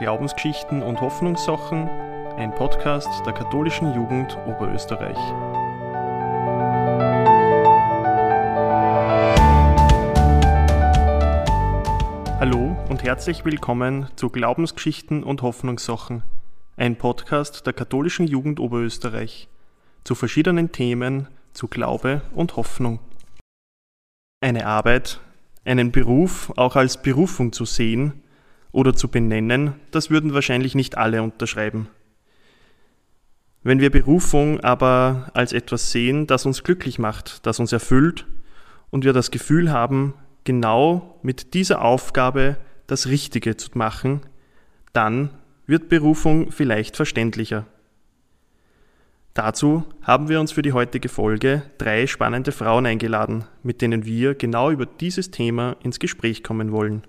Glaubensgeschichten und Hoffnungssachen, ein Podcast der katholischen Jugend Oberösterreich. Hallo und herzlich willkommen zu Glaubensgeschichten und Hoffnungssachen, ein Podcast der katholischen Jugend Oberösterreich zu verschiedenen Themen zu Glaube und Hoffnung. Eine Arbeit, einen Beruf auch als Berufung zu sehen oder zu benennen, das würden wahrscheinlich nicht alle unterschreiben. Wenn wir Berufung aber als etwas sehen, das uns glücklich macht, das uns erfüllt und wir das Gefühl haben, genau mit dieser Aufgabe das Richtige zu machen, dann wird Berufung vielleicht verständlicher. Dazu haben wir uns für die heutige Folge drei spannende Frauen eingeladen, mit denen wir genau über dieses Thema ins Gespräch kommen wollen.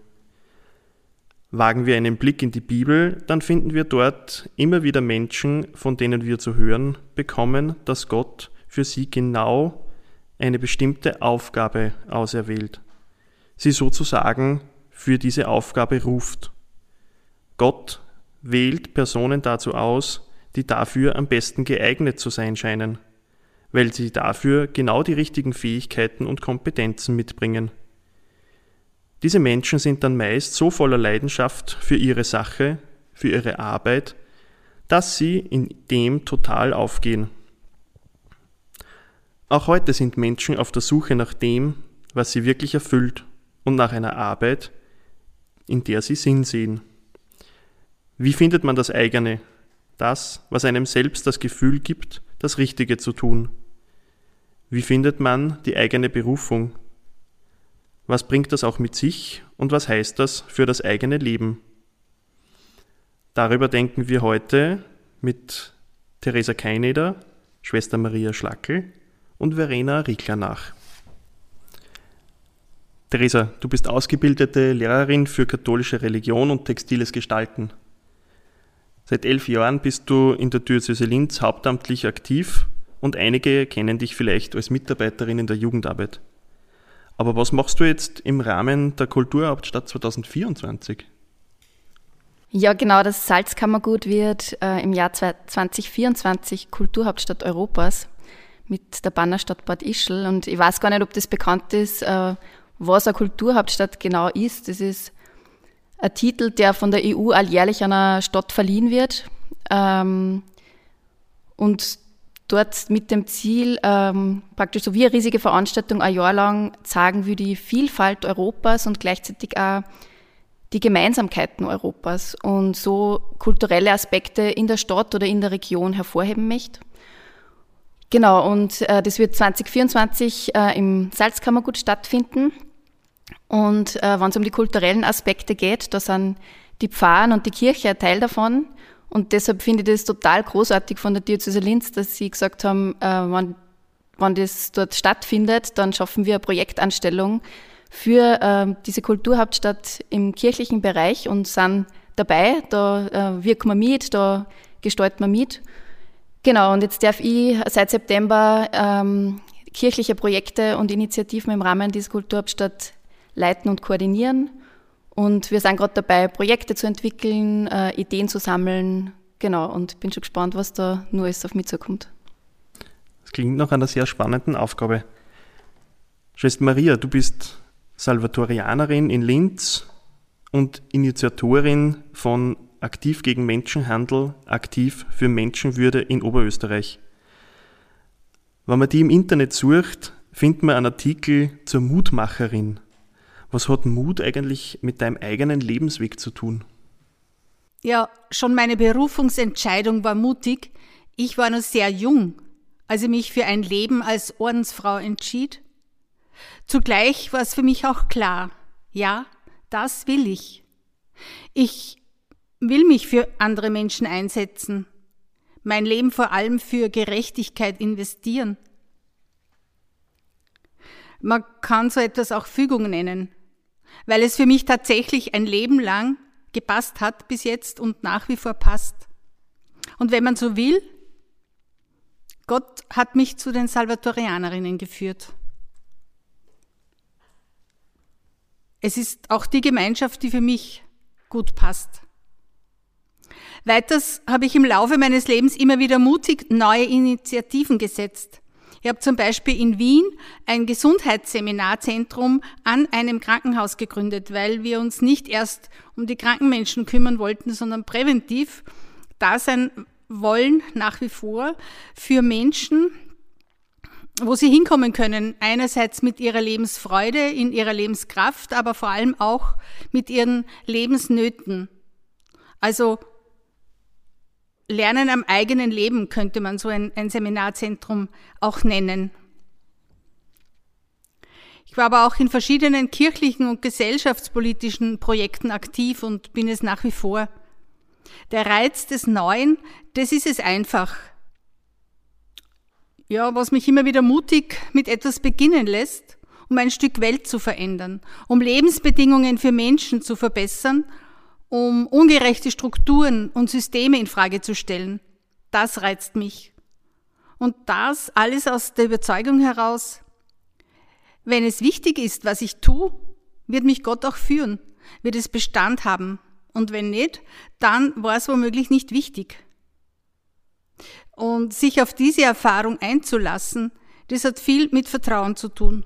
Wagen wir einen Blick in die Bibel, dann finden wir dort immer wieder Menschen, von denen wir zu hören bekommen, dass Gott für sie genau eine bestimmte Aufgabe auserwählt. Sie sozusagen für diese Aufgabe ruft. Gott wählt Personen dazu aus, die dafür am besten geeignet zu sein scheinen, weil sie dafür genau die richtigen Fähigkeiten und Kompetenzen mitbringen. Diese Menschen sind dann meist so voller Leidenschaft für ihre Sache, für ihre Arbeit, dass sie in dem total aufgehen. Auch heute sind Menschen auf der Suche nach dem, was sie wirklich erfüllt und nach einer Arbeit, in der sie Sinn sehen. Wie findet man das eigene, das, was einem selbst das Gefühl gibt, das Richtige zu tun? Wie findet man die eigene Berufung? Was bringt das auch mit sich und was heißt das für das eigene Leben? Darüber denken wir heute mit Theresa Keineder, Schwester Maria Schlackel und Verena Riekler nach. Theresa, du bist ausgebildete Lehrerin für katholische Religion und textiles Gestalten. Seit elf Jahren bist du in der Diözese Linz hauptamtlich aktiv und einige kennen dich vielleicht als Mitarbeiterin in der Jugendarbeit. Aber was machst du jetzt im Rahmen der Kulturhauptstadt 2024? Ja, genau, das Salzkammergut wird äh, im Jahr 2024 Kulturhauptstadt Europas mit der Bannerstadt Bad Ischl. Und ich weiß gar nicht, ob das bekannt ist, äh, was eine Kulturhauptstadt genau ist. Das ist ein Titel, der von der EU alljährlich einer Stadt verliehen wird. Ähm, und dort mit dem Ziel, ähm, praktisch so wie eine riesige Veranstaltung ein Jahr lang zeigen wir die Vielfalt Europas und gleichzeitig auch die Gemeinsamkeiten Europas und so kulturelle Aspekte in der Stadt oder in der Region hervorheben möchte. Genau, und äh, das wird 2024 äh, im Salzkammergut stattfinden. Und äh, wenn es um die kulturellen Aspekte geht, da sind die Pfarren und die Kirche ein Teil davon. Und deshalb finde ich das total großartig von der Diözese Linz, dass sie gesagt haben, äh, wenn, wenn das dort stattfindet, dann schaffen wir eine Projektanstellung für äh, diese Kulturhauptstadt im kirchlichen Bereich und sind dabei. Da äh, wirken wir mit, da gestalten wir mit. Genau, und jetzt darf ich seit September ähm, kirchliche Projekte und Initiativen im Rahmen dieser Kulturhauptstadt leiten und koordinieren. Und wir sind gerade dabei, Projekte zu entwickeln, äh, Ideen zu sammeln. Genau, und bin schon gespannt, was da nur ist auf mich zukommt. Das klingt nach einer sehr spannenden Aufgabe. Schwester Maria, du bist Salvatorianerin in Linz und Initiatorin von Aktiv gegen Menschenhandel, aktiv für Menschenwürde in Oberösterreich. Wenn man die im Internet sucht, findet man einen Artikel zur Mutmacherin. Was hat Mut eigentlich mit deinem eigenen Lebensweg zu tun? Ja, schon meine Berufungsentscheidung war mutig. Ich war noch sehr jung, als ich mich für ein Leben als Ordensfrau entschied. Zugleich war es für mich auch klar, ja, das will ich. Ich will mich für andere Menschen einsetzen, mein Leben vor allem für Gerechtigkeit investieren. Man kann so etwas auch Fügung nennen weil es für mich tatsächlich ein Leben lang gepasst hat bis jetzt und nach wie vor passt. Und wenn man so will, Gott hat mich zu den Salvatorianerinnen geführt. Es ist auch die Gemeinschaft, die für mich gut passt. Weiters habe ich im Laufe meines Lebens immer wieder mutig neue Initiativen gesetzt. Ich habe zum Beispiel in Wien ein Gesundheitsseminarzentrum an einem Krankenhaus gegründet, weil wir uns nicht erst um die kranken Menschen kümmern wollten, sondern präventiv da sein wollen nach wie vor für Menschen, wo sie hinkommen können. Einerseits mit ihrer Lebensfreude, in ihrer Lebenskraft, aber vor allem auch mit ihren Lebensnöten. Also Lernen am eigenen Leben könnte man so ein, ein Seminarzentrum auch nennen. Ich war aber auch in verschiedenen kirchlichen und gesellschaftspolitischen Projekten aktiv und bin es nach wie vor. Der Reiz des Neuen, das ist es einfach. Ja, was mich immer wieder mutig mit etwas beginnen lässt, um ein Stück Welt zu verändern, um Lebensbedingungen für Menschen zu verbessern um ungerechte Strukturen und Systeme in Frage zu stellen. Das reizt mich. Und das alles aus der Überzeugung heraus, wenn es wichtig ist, was ich tue, wird mich Gott auch führen, wird es Bestand haben. Und wenn nicht, dann war es womöglich nicht wichtig. Und sich auf diese Erfahrung einzulassen, das hat viel mit Vertrauen zu tun.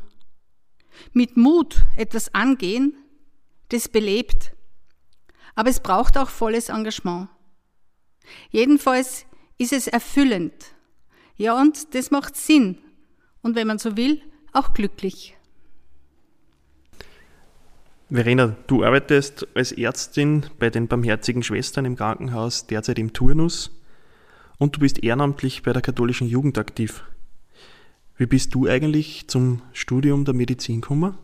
Mit Mut etwas angehen, das belebt. Aber es braucht auch volles Engagement. Jedenfalls ist es erfüllend. Ja, und das macht Sinn. Und wenn man so will, auch glücklich. Verena, du arbeitest als Ärztin bei den Barmherzigen Schwestern im Krankenhaus derzeit im Turnus und du bist ehrenamtlich bei der katholischen Jugend aktiv. Wie bist du eigentlich zum Studium der Medizin gekommen?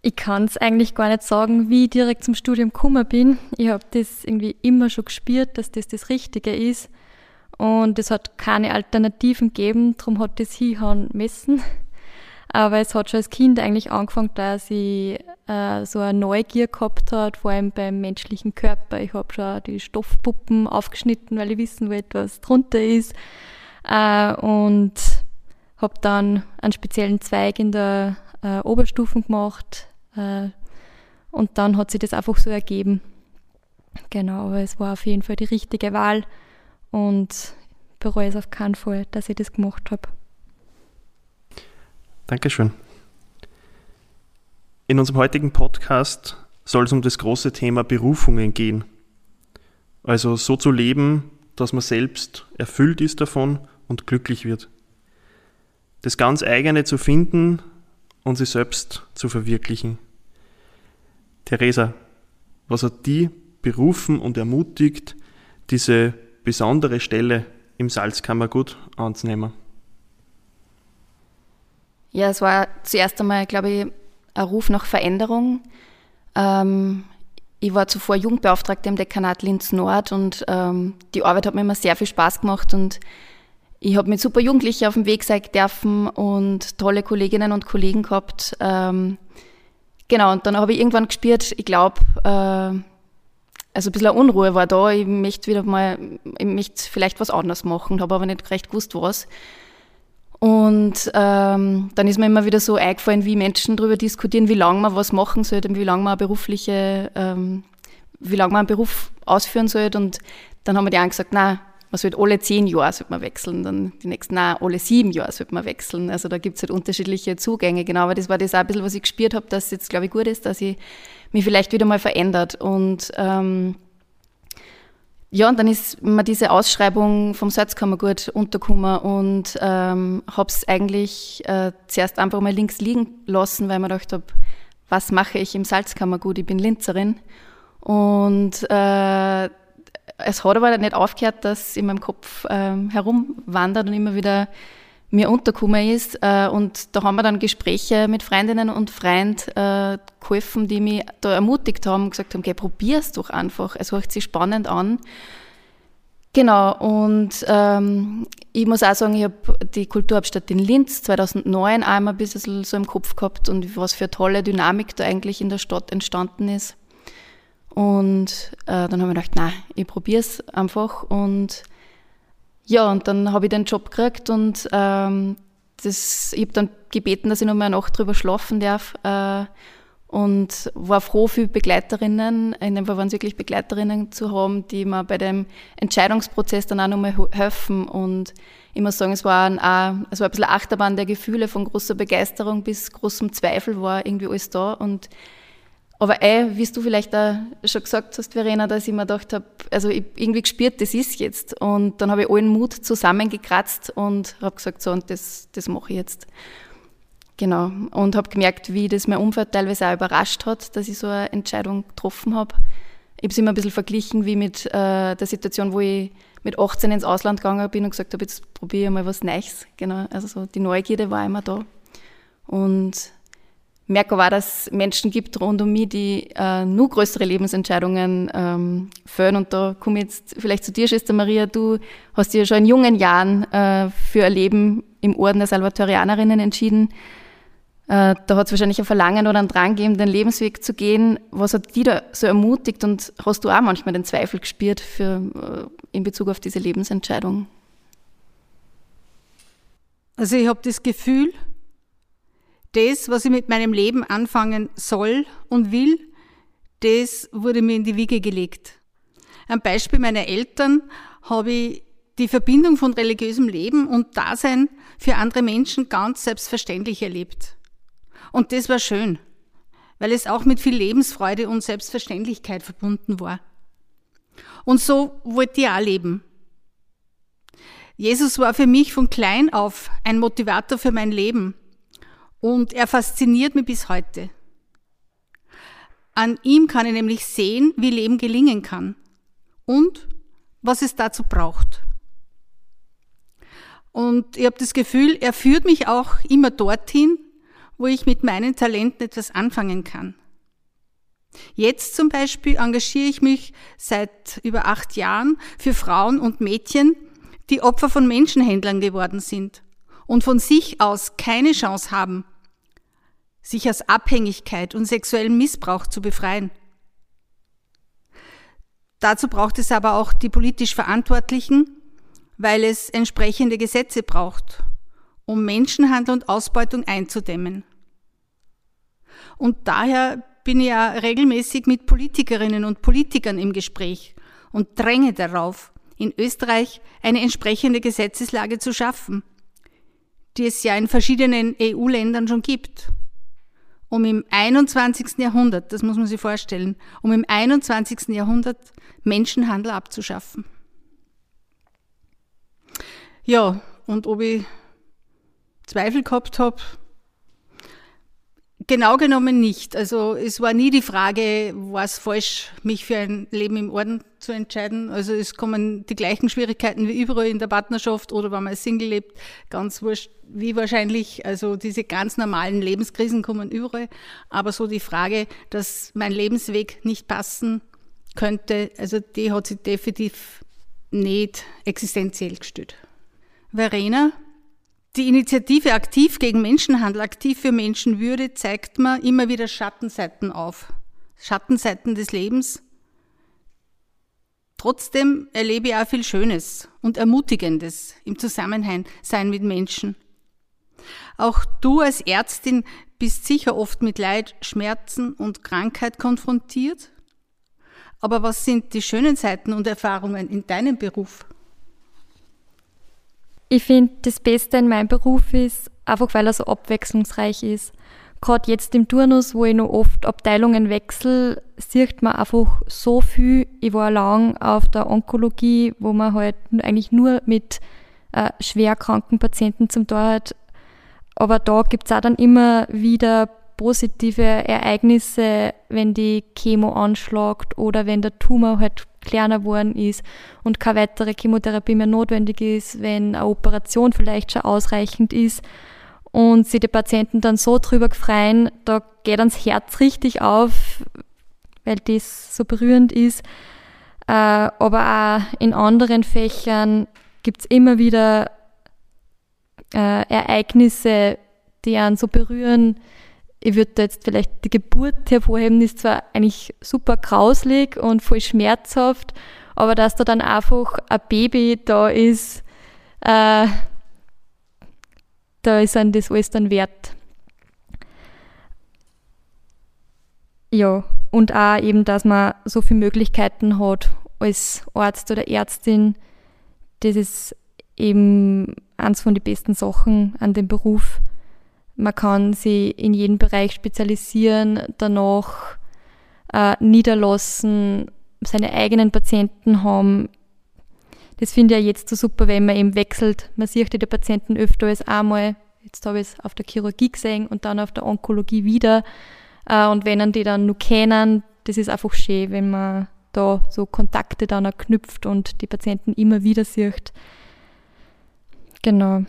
Ich kann es eigentlich gar nicht sagen, wie ich direkt zum Studium gekommen bin. Ich habe das irgendwie immer schon gespürt, dass das das Richtige ist. Und es hat keine Alternativen gegeben, darum hat das hinhauen müssen. Aber es hat schon als Kind eigentlich angefangen, dass ich äh, so eine Neugier gehabt hat, vor allem beim menschlichen Körper. Ich habe schon die Stoffpuppen aufgeschnitten, weil ich wissen wollte, was drunter ist. Äh, und habe dann einen speziellen Zweig in der äh, Oberstufen gemacht, äh, und dann hat sich das einfach so ergeben. Genau, aber es war auf jeden Fall die richtige Wahl und bereue es auf keinen Fall, dass ich das gemacht habe. Dankeschön. In unserem heutigen Podcast soll es um das große Thema Berufungen gehen. Also so zu leben, dass man selbst erfüllt ist davon und glücklich wird. Das ganz eigene zu finden und sich selbst zu verwirklichen. Theresa, was hat die berufen und ermutigt, diese besondere Stelle im Salzkammergut anzunehmen? Ja, es war zuerst einmal, glaube ich, ein Ruf nach Veränderung. Ähm, ich war zuvor Jugendbeauftragte im Dekanat Linz Nord und ähm, die Arbeit hat mir immer sehr viel Spaß gemacht und ich habe mit super Jugendlichen auf dem Weg sein dürfen und tolle Kolleginnen und Kollegen gehabt. Ähm, Genau, und dann habe ich irgendwann gespürt, ich glaube, äh, also ein bisschen Unruhe war da. Ich möchte wieder mal, ich möchte vielleicht was anderes machen, habe aber nicht recht gewusst, was. Und ähm, dann ist mir immer wieder so eingefallen, wie Menschen darüber diskutieren, wie lange man was machen sollte, wie lange man berufliche, ähm, wie lange man einen Beruf ausführen sollte. Und dann haben wir die einen gesagt, na, man sollte alle zehn Jahre sollte man wechseln, dann die nächsten, nein, alle sieben Jahre sollte man wechseln. Also da gibt es halt unterschiedliche Zugänge, genau. Aber das war das auch ein bisschen, was ich gespürt habe, dass es jetzt, glaube ich, gut ist, dass ich mich vielleicht wieder mal verändert. Und ähm, ja, und dann ist mir diese Ausschreibung vom Salzkammergut untergekommen und ähm, habe es eigentlich äh, zuerst einfach mal links liegen lassen, weil mir gedacht habe, was mache ich im Salzkammergut? Ich bin Linzerin. Und äh, es hat aber nicht aufgehört, dass in meinem Kopf ähm, herumwandert und immer wieder mir untergekommen ist. Äh, und da haben wir dann Gespräche mit Freundinnen und Freunden äh, geholfen, die mich da ermutigt haben und gesagt haben, okay, probier's doch einfach. Es hört sich spannend an. Genau, und ähm, ich muss auch sagen, ich habe die Kulturhauptstadt in Linz 2009 einmal ein bisschen so im Kopf gehabt und was für eine tolle Dynamik da eigentlich in der Stadt entstanden ist. Und äh, dann habe ich gedacht, nein, ich probiere es einfach. Und ja, und dann habe ich den Job gekriegt und ähm, das, ich habe dann gebeten, dass ich noch mal eine Nacht drüber schlafen darf. Äh, und war froh, viele Begleiterinnen, in dem Fall waren es wirklich Begleiterinnen zu haben, die mir bei dem Entscheidungsprozess dann auch nochmal helfen und ich muss sagen, es war, ein, es war ein bisschen Achterbahn der Gefühle, von großer Begeisterung bis großem Zweifel war irgendwie alles da und aber eh, wie du vielleicht auch schon gesagt hast, Verena, dass ich mir gedacht habe, also ich irgendwie gespürt, das ist jetzt. Und dann habe ich allen Mut zusammengekratzt und habe gesagt, so, und das, das mache ich jetzt. Genau. Und habe gemerkt, wie das mein Umfeld teilweise auch überrascht hat, dass ich so eine Entscheidung getroffen habe. Ich habe es immer ein bisschen verglichen wie mit äh, der Situation, wo ich mit 18 ins Ausland gegangen bin und gesagt habe, jetzt probiere ich mal was Neues. Genau. Also so die Neugierde war immer da. Und merke auch, dass es Menschen gibt rund um mich, die äh, nur größere Lebensentscheidungen ähm, fällen. Und da komme ich jetzt vielleicht zu dir, Schwester Maria. Du hast dich ja schon in jungen Jahren äh, für ein Leben im Orden der Salvatorianerinnen entschieden. Äh, da hat es wahrscheinlich ein Verlangen oder einen Drang gegeben, den Lebensweg zu gehen. Was hat die da so ermutigt und hast du auch manchmal den Zweifel gespürt für, äh, in Bezug auf diese Lebensentscheidung? Also ich habe das Gefühl, das, was ich mit meinem Leben anfangen soll und will, das wurde mir in die Wiege gelegt. Am Beispiel meiner Eltern habe ich die Verbindung von religiösem Leben und Dasein für andere Menschen ganz selbstverständlich erlebt. Und das war schön, weil es auch mit viel Lebensfreude und Selbstverständlichkeit verbunden war. Und so wollte ich auch leben. Jesus war für mich von klein auf ein Motivator für mein Leben und er fasziniert mich bis heute. An ihm kann ich nämlich sehen, wie Leben gelingen kann und was es dazu braucht. Und ich habe das Gefühl, er führt mich auch immer dorthin, wo ich mit meinen Talenten etwas anfangen kann. Jetzt zum Beispiel engagiere ich mich seit über acht Jahren für Frauen und Mädchen, die Opfer von Menschenhändlern geworden sind und von sich aus keine Chance haben, sich aus Abhängigkeit und sexuellem Missbrauch zu befreien. Dazu braucht es aber auch die politisch Verantwortlichen, weil es entsprechende Gesetze braucht, um Menschenhandel und Ausbeutung einzudämmen. Und daher bin ich ja regelmäßig mit Politikerinnen und Politikern im Gespräch und dränge darauf, in Österreich eine entsprechende Gesetzeslage zu schaffen, die es ja in verschiedenen EU-Ländern schon gibt, um im 21. Jahrhundert, das muss man sich vorstellen, um im 21. Jahrhundert Menschenhandel abzuschaffen. Ja, und ob ich Zweifel gehabt habe, Genau genommen nicht. Also es war nie die Frage, war es falsch, mich für ein Leben im Orden zu entscheiden. Also es kommen die gleichen Schwierigkeiten wie überall in der Partnerschaft oder wenn man Single lebt, ganz wurscht, wie wahrscheinlich. Also diese ganz normalen Lebenskrisen kommen überall. Aber so die Frage, dass mein Lebensweg nicht passen könnte, also die hat sich definitiv nicht existenziell gestellt. Verena, die Initiative Aktiv gegen Menschenhandel, Aktiv für Menschenwürde zeigt mir immer wieder Schattenseiten auf. Schattenseiten des Lebens. Trotzdem erlebe ich auch viel Schönes und Ermutigendes im Zusammenhang sein mit Menschen. Auch du als Ärztin bist sicher oft mit Leid, Schmerzen und Krankheit konfrontiert. Aber was sind die schönen Seiten und Erfahrungen in deinem Beruf? Ich finde, das Beste in meinem Beruf ist, einfach weil er so abwechslungsreich ist. Gerade jetzt im Turnus, wo ich noch oft Abteilungen wechsle, sieht man einfach so viel. Ich war lang auf der Onkologie, wo man halt eigentlich nur mit äh, schwerkranken Patienten zum Tor hat. Aber da gibt's auch dann immer wieder positive Ereignisse, wenn die Chemo anschlagt oder wenn der Tumor halt kleiner geworden ist und keine weitere Chemotherapie mehr notwendig ist, wenn eine Operation vielleicht schon ausreichend ist und sie die Patienten dann so drüber freuen, da geht ans Herz richtig auf, weil das so berührend ist. Äh, aber auch in anderen Fächern gibt es immer wieder äh, Ereignisse, die einen so berühren, ich würde da jetzt vielleicht die Geburt hervorheben, ist zwar eigentlich super grauslig und voll schmerzhaft, aber dass da dann einfach ein Baby da ist, äh, da ist dann das alles dann wert. ja, und auch eben, dass man so viele Möglichkeiten hat als Arzt oder Ärztin. Das ist eben eins von den besten Sachen an dem Beruf. Man kann sich in jedem Bereich spezialisieren, danach äh, niederlassen, seine eigenen Patienten haben. Das finde ich ja jetzt so super, wenn man eben wechselt. Man sieht die Patienten öfter als einmal. Jetzt habe ich es auf der Chirurgie gesehen und dann auf der Onkologie wieder. Äh, und wenn die dann nur kennen, das ist einfach schön, wenn man da so Kontakte dann auch knüpft und die Patienten immer wieder sieht. Genau.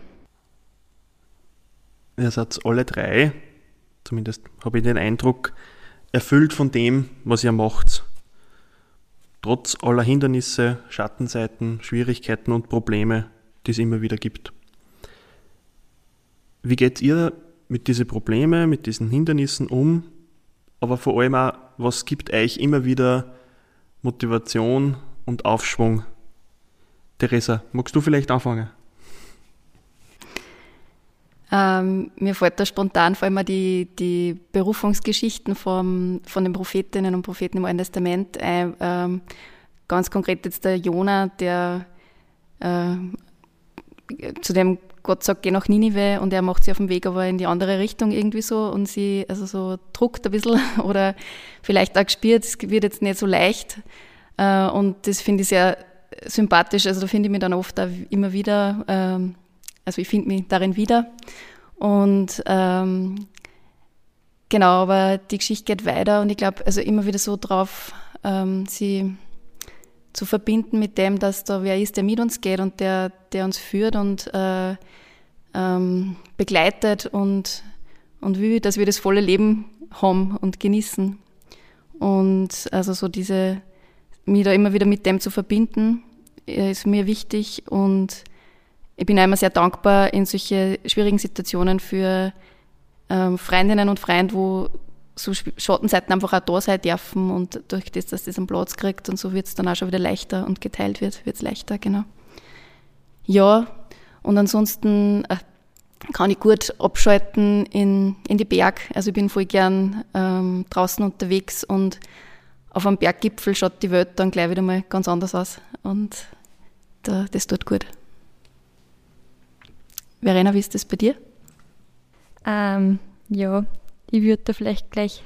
Ihr seid alle drei, zumindest habe ich den Eindruck, erfüllt von dem, was ihr macht. Trotz aller Hindernisse, Schattenseiten, Schwierigkeiten und Probleme, die es immer wieder gibt. Wie geht ihr mit diesen Problemen, mit diesen Hindernissen um? Aber vor allem auch, was gibt euch immer wieder Motivation und Aufschwung? Theresa, magst du vielleicht anfangen? Ähm, mir fällt da spontan vor allem die, die Berufungsgeschichten vom, von den Prophetinnen und Propheten im Alten Testament ein. Ähm, ganz konkret jetzt der Jona, der äh, zu dem Gott sagt, geh nach Ninive und er macht sich auf den Weg aber in die andere Richtung irgendwie so und sie also so druckt ein bisschen oder vielleicht auch gespürt, es wird jetzt nicht so leicht äh, und das finde ich sehr sympathisch, also da finde ich mich dann oft auch immer wieder ähm, also ich finde mich darin wieder. Und ähm, genau, aber die Geschichte geht weiter und ich glaube, also immer wieder so drauf, ähm, sie zu verbinden mit dem, dass da wer ist, der mit uns geht und der, der uns führt und äh, ähm, begleitet und, und will, dass wir das volle Leben haben und genießen. Und also so diese, mich da immer wieder mit dem zu verbinden, ist mir wichtig und ich bin einmal sehr dankbar in solche schwierigen Situationen für ähm, Freundinnen und Freunde, wo so Schattenseiten einfach auch da sein dürfen und durch das, dass das einen Platz kriegt und so wird es dann auch schon wieder leichter und geteilt wird, wird es leichter, genau. Ja, und ansonsten äh, kann ich gut abschalten in, in die Berg. Also ich bin voll gern ähm, draußen unterwegs und auf einem Berggipfel schaut die Welt dann gleich wieder mal ganz anders aus und da, das tut gut. Verena, wie ist das bei dir? Ähm, ja, ich würde da vielleicht gleich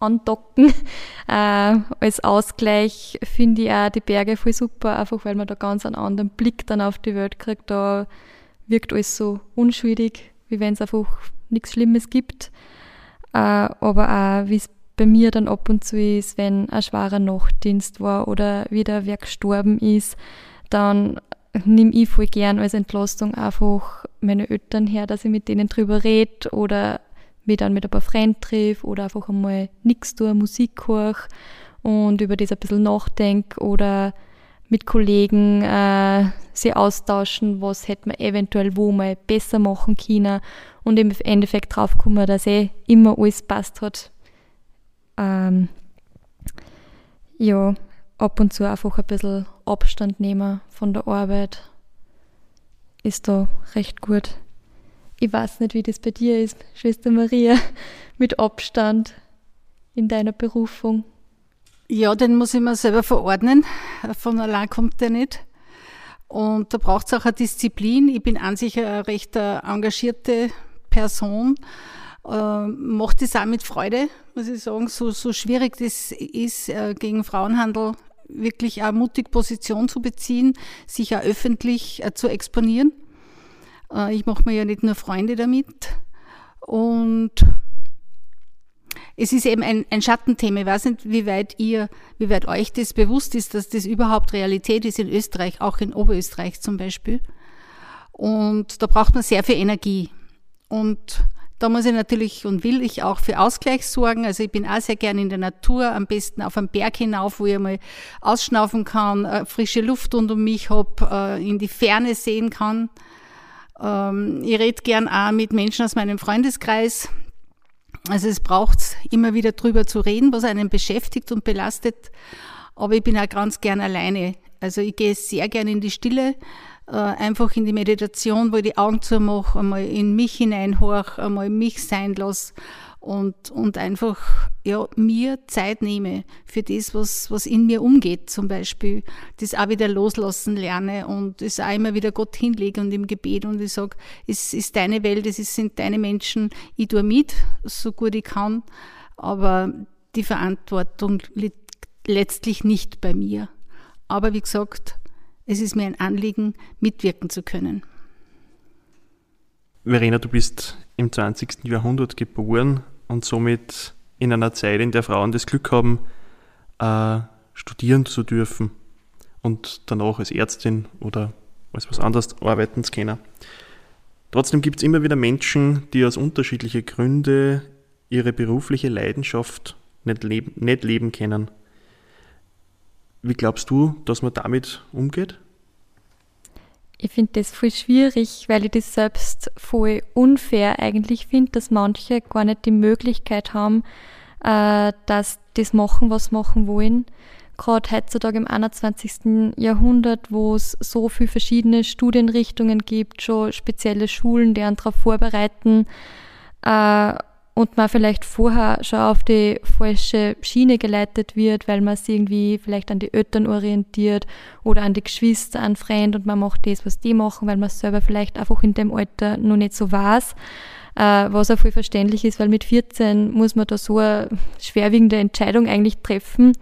andocken. Äh, als Ausgleich finde ich auch die Berge voll super, einfach weil man da ganz einen anderen Blick dann auf die Welt kriegt. Da wirkt alles so unschuldig, wie wenn es einfach nichts Schlimmes gibt. Äh, aber auch, wie es bei mir dann ab und zu ist, wenn ein schwerer Nachtdienst war oder wieder wer gestorben ist, dann nehme ich voll gern als Entlastung einfach meine Eltern her, dass ich mit denen drüber rede oder mich dann mit ein paar Freunden treffe oder einfach einmal nichts tue, Musik höre und über das ein bisschen nachdenke oder mit Kollegen äh, sie austauschen, was hätte man eventuell wo mal besser machen können und im Endeffekt draufkommen, dass eh immer alles passt hat. Ähm, ja, ab und zu einfach ein bisschen Abstand nehmen von der Arbeit ist da recht gut. Ich weiß nicht, wie das bei dir ist, Schwester Maria, mit Abstand in deiner Berufung. Ja, den muss ich mir selber verordnen. Von allein kommt der nicht. Und da braucht es auch eine Disziplin. Ich bin an sich eine recht engagierte Person. Äh, macht das auch mit Freude, muss ich sagen, so, so schwierig das ist, äh, gegen Frauenhandel wirklich auch mutig Position zu beziehen, sich auch öffentlich äh, zu exponieren. Äh, ich mache mir ja nicht nur Freunde damit. Und es ist eben ein, ein Schattenthema. Ich weiß nicht, wie weit ihr, wie weit euch das bewusst ist, dass das überhaupt Realität ist in Österreich, auch in Oberösterreich zum Beispiel. Und da braucht man sehr viel Energie. Und da muss ich natürlich und will ich auch für Ausgleich sorgen. Also ich bin auch sehr gern in der Natur, am besten auf einem Berg hinauf, wo ich mal ausschnaufen kann, äh, frische Luft rund um mich habe, äh, in die Ferne sehen kann. Ähm, ich rede gern auch mit Menschen aus meinem Freundeskreis. Also es braucht immer wieder drüber zu reden, was einen beschäftigt und belastet. Aber ich bin auch ganz gern alleine. Also ich gehe sehr gern in die Stille äh, einfach in die Meditation, wo ich die Augen zumache, einmal in mich hineinhorche, einmal mich sein lasse und, und einfach ja, mir Zeit nehme für das, was, was in mir umgeht, zum Beispiel das auch wieder loslassen lerne und es auch immer wieder Gott hinlege und im Gebet und ich sage, es ist deine Welt, es sind deine Menschen, ich tue mit, so gut ich kann, aber die Verantwortung liegt letztlich nicht bei mir. Aber wie gesagt, es ist mir ein Anliegen, mitwirken zu können. Verena, du bist im 20. Jahrhundert geboren und somit in einer Zeit, in der Frauen das Glück haben, äh, studieren zu dürfen und danach als Ärztin oder als was anderes arbeiten zu können. Trotzdem gibt es immer wieder Menschen, die aus unterschiedlichen Gründen ihre berufliche Leidenschaft nicht leben, nicht leben können. Wie glaubst du, dass man damit umgeht? Ich finde das voll schwierig, weil ich das selbst voll unfair eigentlich finde, dass manche gar nicht die Möglichkeit haben, äh, dass das machen, was machen wollen. Gerade heutzutage im 21. Jahrhundert, wo es so viele verschiedene Studienrichtungen gibt, schon spezielle Schulen, die einen darauf vorbereiten, äh, und man vielleicht vorher schon auf die falsche Schiene geleitet wird, weil man sich irgendwie vielleicht an die Eltern orientiert oder an die Geschwister, an Freund und man macht das, was die machen, weil man selber vielleicht einfach in dem Alter noch nicht so weiß. Äh, was auch voll verständlich ist, weil mit 14 muss man da so eine schwerwiegende Entscheidung eigentlich treffen.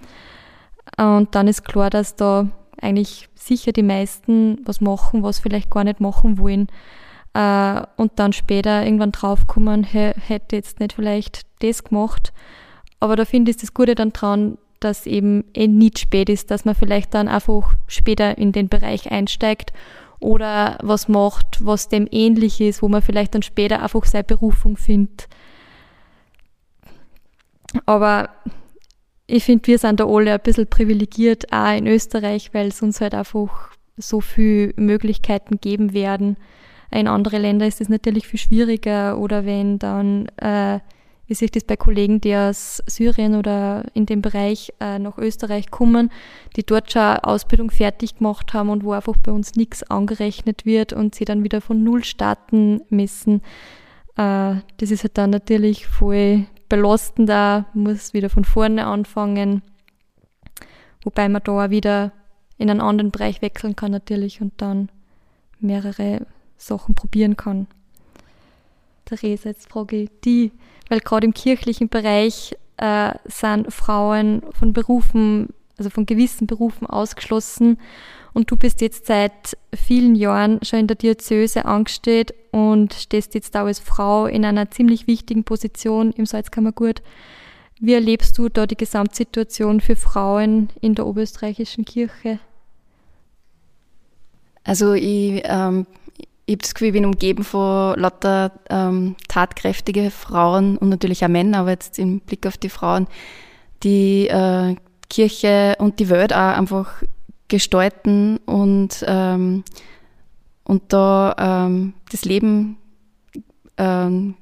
Und dann ist klar, dass da eigentlich sicher die meisten was machen, was vielleicht gar nicht machen wollen äh, und dann später irgendwann draufkommen, hey, hätte jetzt nicht vielleicht das gemacht. Aber da finde ich das Gute dann dran, dass eben eh nicht spät ist, dass man vielleicht dann einfach später in den Bereich einsteigt oder was macht, was dem ähnlich ist, wo man vielleicht dann später einfach seine Berufung findet. Aber ich finde, wir sind da alle ein bisschen privilegiert, auch in Österreich, weil es uns halt einfach so viele Möglichkeiten geben werden. In andere Länder ist das natürlich viel schwieriger oder wenn dann, äh, wie sich das bei Kollegen, die aus Syrien oder in dem Bereich äh, nach Österreich kommen, die dort schon Ausbildung fertig gemacht haben und wo einfach bei uns nichts angerechnet wird und sie dann wieder von Null starten müssen. Äh, das ist halt dann natürlich voll belastender, muss wieder von vorne anfangen, wobei man da auch wieder in einen anderen Bereich wechseln kann natürlich und dann mehrere Sachen probieren kann. Theresa, jetzt frage ich die, weil gerade im kirchlichen Bereich äh, sind Frauen von Berufen, also von gewissen Berufen ausgeschlossen und du bist jetzt seit vielen Jahren schon in der Diözese angestellt und stehst jetzt da als Frau in einer ziemlich wichtigen Position im Salzkammergut. Wie erlebst du da die Gesamtsituation für Frauen in der oberösterreichischen Kirche? Also ich ähm, ich habe das Gefühl, ich bin umgeben von lauter ähm, tatkräftige Frauen und natürlich auch Männer, aber jetzt im Blick auf die Frauen, die äh, Kirche und die Welt auch einfach gestalten und, ähm, und da ähm, das Leben ähm,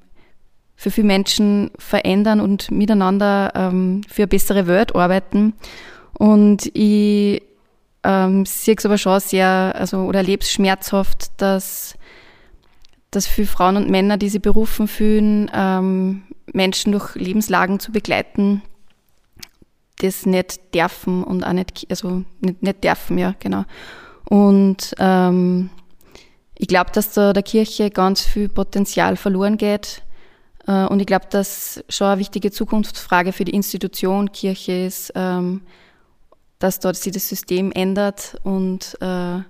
für viele Menschen verändern und miteinander ähm, für eine bessere Welt arbeiten. Und ich ähm, sehe es aber schon sehr, also oder erlebe es schmerzhaft, dass dass viele Frauen und Männer, die sich berufen fühlen, ähm, Menschen durch Lebenslagen zu begleiten, das nicht dürfen und auch nicht, also nicht, nicht dürfen, ja, genau. Und ähm, ich glaube, dass da der Kirche ganz viel Potenzial verloren geht. Äh, und ich glaube, dass schon eine wichtige Zukunftsfrage für die Institution Kirche ist, ähm, dass dort sich das System ändert und äh,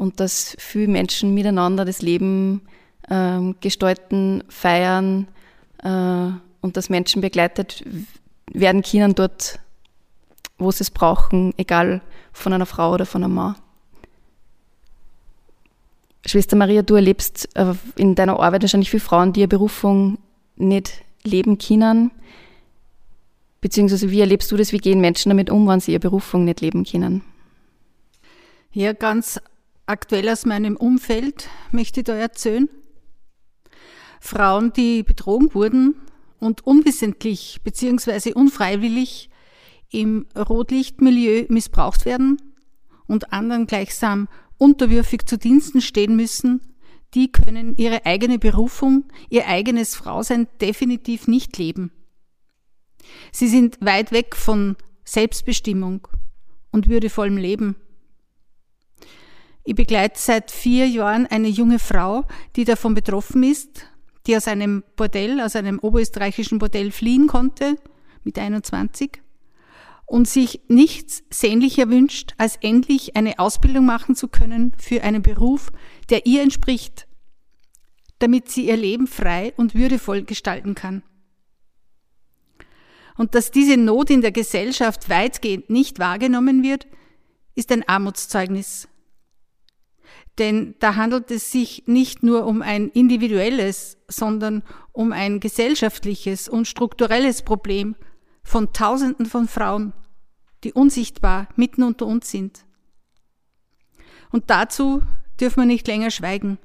und dass viele Menschen miteinander das Leben ähm, gestalten, feiern äh, und dass Menschen begleitet werden können dort, wo sie es brauchen, egal von einer Frau oder von einem Mann. Schwester Maria, du erlebst äh, in deiner Arbeit wahrscheinlich viele Frauen, die ihre Berufung nicht leben können. Beziehungsweise wie erlebst du das? Wie gehen Menschen damit um, wenn sie ihre Berufung nicht leben können? Ja, ganz aktuell aus meinem Umfeld möchte ich da erzählen. Frauen, die betrogen wurden und unwissentlich bzw. unfreiwillig im Rotlichtmilieu missbraucht werden und anderen gleichsam unterwürfig zu Diensten stehen müssen, die können ihre eigene Berufung, ihr eigenes Frausein definitiv nicht leben. Sie sind weit weg von Selbstbestimmung und würdevollem Leben. Ich begleite seit vier Jahren eine junge Frau, die davon betroffen ist, die aus einem Bordell, aus einem oberösterreichischen Bordell fliehen konnte, mit 21, und sich nichts sehnlicher wünscht, als endlich eine Ausbildung machen zu können für einen Beruf, der ihr entspricht, damit sie ihr Leben frei und würdevoll gestalten kann. Und dass diese Not in der Gesellschaft weitgehend nicht wahrgenommen wird, ist ein Armutszeugnis. Denn da handelt es sich nicht nur um ein individuelles, sondern um ein gesellschaftliches und strukturelles Problem von Tausenden von Frauen, die unsichtbar mitten unter uns sind. Und dazu dürfen wir nicht länger schweigen.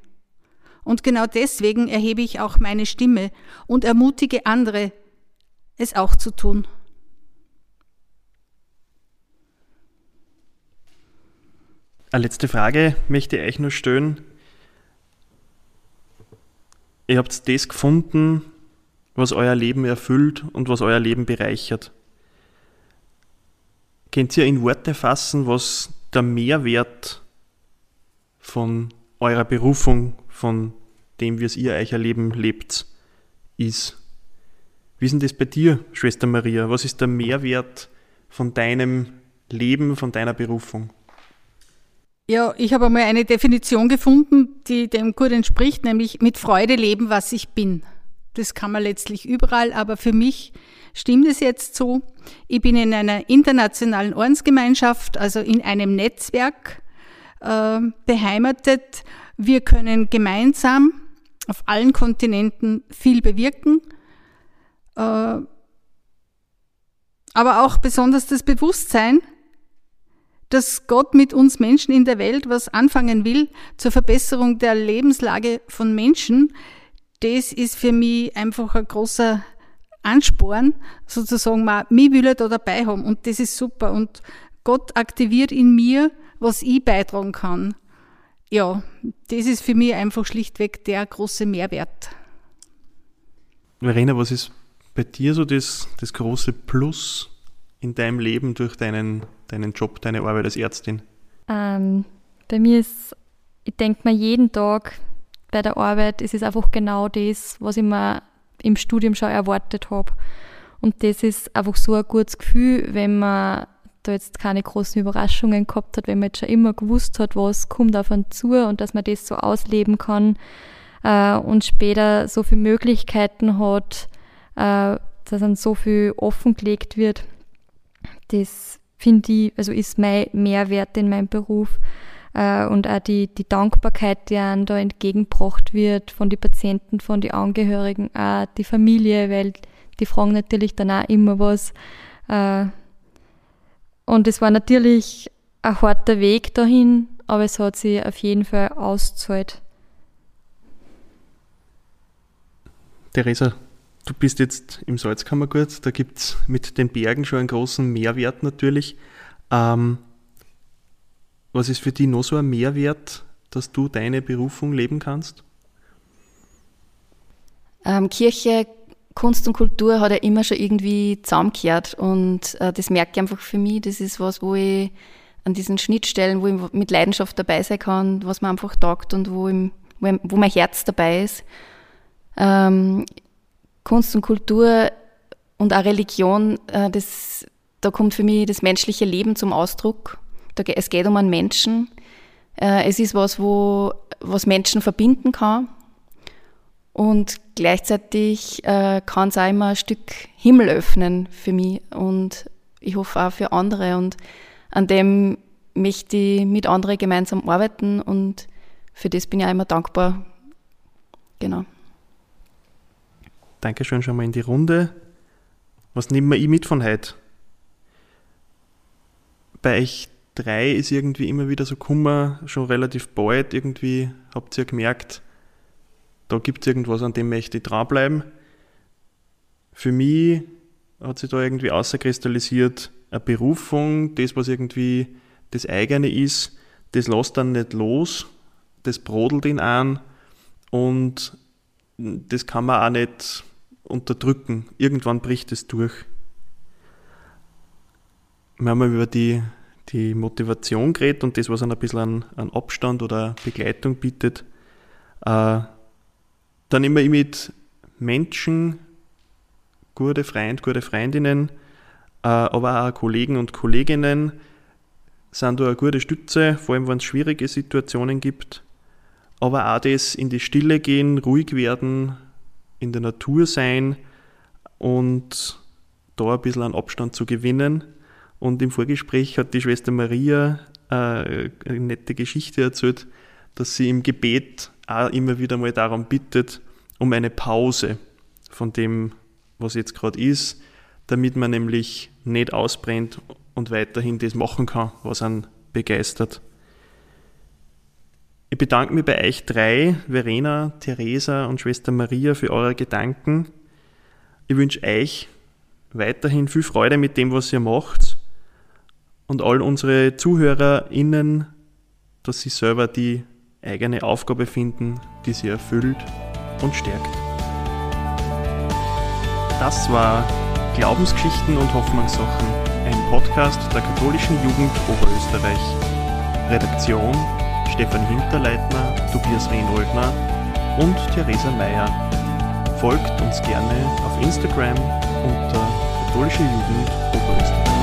Und genau deswegen erhebe ich auch meine Stimme und ermutige andere, es auch zu tun. Eine letzte Frage möchte ich euch nur stellen. Ihr habt das gefunden, was euer Leben erfüllt und was euer Leben bereichert. Könnt ihr in Worte fassen, was der Mehrwert von eurer Berufung, von dem, wie es ihr euch Leben lebt, ist? Wie ist denn das bei dir, Schwester Maria? Was ist der Mehrwert von deinem Leben, von deiner Berufung? Ja, ich habe einmal eine Definition gefunden, die dem gut entspricht, nämlich mit Freude leben, was ich bin. Das kann man letztlich überall, aber für mich stimmt es jetzt so. Ich bin in einer internationalen Ordensgemeinschaft, also in einem Netzwerk äh, beheimatet. Wir können gemeinsam auf allen Kontinenten viel bewirken. Äh, aber auch besonders das Bewusstsein, dass Gott mit uns Menschen in der Welt was anfangen will zur Verbesserung der Lebenslage von Menschen, das ist für mich einfach ein großer Ansporn, sozusagen mich will er da dabei haben und das ist super und Gott aktiviert in mir, was ich beitragen kann. Ja, das ist für mich einfach schlichtweg der große Mehrwert. Verena, was ist bei dir so das, das große Plus in deinem Leben durch deinen, deinen Job, deine Arbeit als Ärztin? Ähm, bei mir ist, ich denke mir jeden Tag bei der Arbeit, es ist einfach genau das, was ich mir im Studium schon erwartet habe. Und das ist einfach so ein gutes Gefühl, wenn man da jetzt keine großen Überraschungen gehabt hat, wenn man jetzt schon immer gewusst hat, was kommt auf einen zu und dass man das so ausleben kann äh, und später so viele Möglichkeiten hat, äh, dass dann so viel offengelegt wird. Das finde ich, also ist mein Mehrwert in meinem Beruf äh, und auch die, die Dankbarkeit, die einem da entgegengebracht wird von den Patienten, von den Angehörigen, auch die Familie, weil die fragen natürlich dann auch immer was. Äh, und es war natürlich ein harter Weg dahin, aber es hat sich auf jeden Fall ausgezahlt. Theresa, du bist jetzt im Salzkammergut, da gibt es mit den Bergen schon einen großen Mehrwert natürlich. Ähm, was ist für dich noch so ein Mehrwert, dass du deine Berufung leben kannst? Ähm, Kirche, Kunst und Kultur hat ja immer schon irgendwie zusammengehört und äh, das merke ich einfach für mich. Das ist was, wo ich an diesen Schnittstellen, wo ich mit Leidenschaft dabei sein kann, was mir einfach taugt und wo, ich, wo mein Herz dabei ist. Ähm, Kunst und Kultur und auch Religion, äh, das, da kommt für mich das menschliche Leben zum Ausdruck es geht um einen Menschen. Äh, es ist was, wo, was Menschen verbinden kann. Und gleichzeitig äh, kann es auch immer ein Stück Himmel öffnen für mich und ich hoffe auch für andere. Und an dem möchte ich mit anderen gemeinsam arbeiten und für das bin ich auch immer dankbar. Genau. Dankeschön schon mal in die Runde. Was nehmen wir ich mit von heute? Bei euch drei ist irgendwie immer wieder so Kummer, schon relativ bald irgendwie, habt ihr gemerkt, da gibt es irgendwas, an dem möchte ich dranbleiben. Für mich hat sich da irgendwie außerkristallisiert eine Berufung, das, was irgendwie das eigene ist, das lässt dann nicht los, das brodelt ihn an und das kann man auch nicht unterdrücken. Irgendwann bricht es durch. Wir haben über die, die Motivation geredet und das, was einen ein bisschen an, an Abstand oder Begleitung bietet. Äh, dann immer mit Menschen, gute Freund, gute Freundinnen, äh, aber auch Kollegen und Kolleginnen sind da eine gute Stütze, vor allem wenn es schwierige Situationen gibt. Aber auch das in die Stille gehen, ruhig werden, in der Natur sein und da ein bisschen an Abstand zu gewinnen. Und im Vorgespräch hat die Schwester Maria äh, eine nette Geschichte erzählt, dass sie im Gebet auch immer wieder mal darum bittet, um eine Pause von dem, was jetzt gerade ist, damit man nämlich nicht ausbrennt und weiterhin das machen kann, was einen begeistert. Ich bedanke mich bei euch drei, Verena, Theresa und Schwester Maria, für eure Gedanken. Ich wünsche euch weiterhin viel Freude mit dem, was ihr macht und all unsere ZuhörerInnen, dass sie selber die eigene Aufgabe finden, die sie erfüllt und stärkt. Das war Glaubensgeschichten und Hoffnungssachen, ein Podcast der katholischen Jugend Oberösterreich. Redaktion Stefan Hinterleitner, Tobias Rehnoldner und Theresa Meyer. Folgt uns gerne auf Instagram unter katholische Jugend Oberösterreich.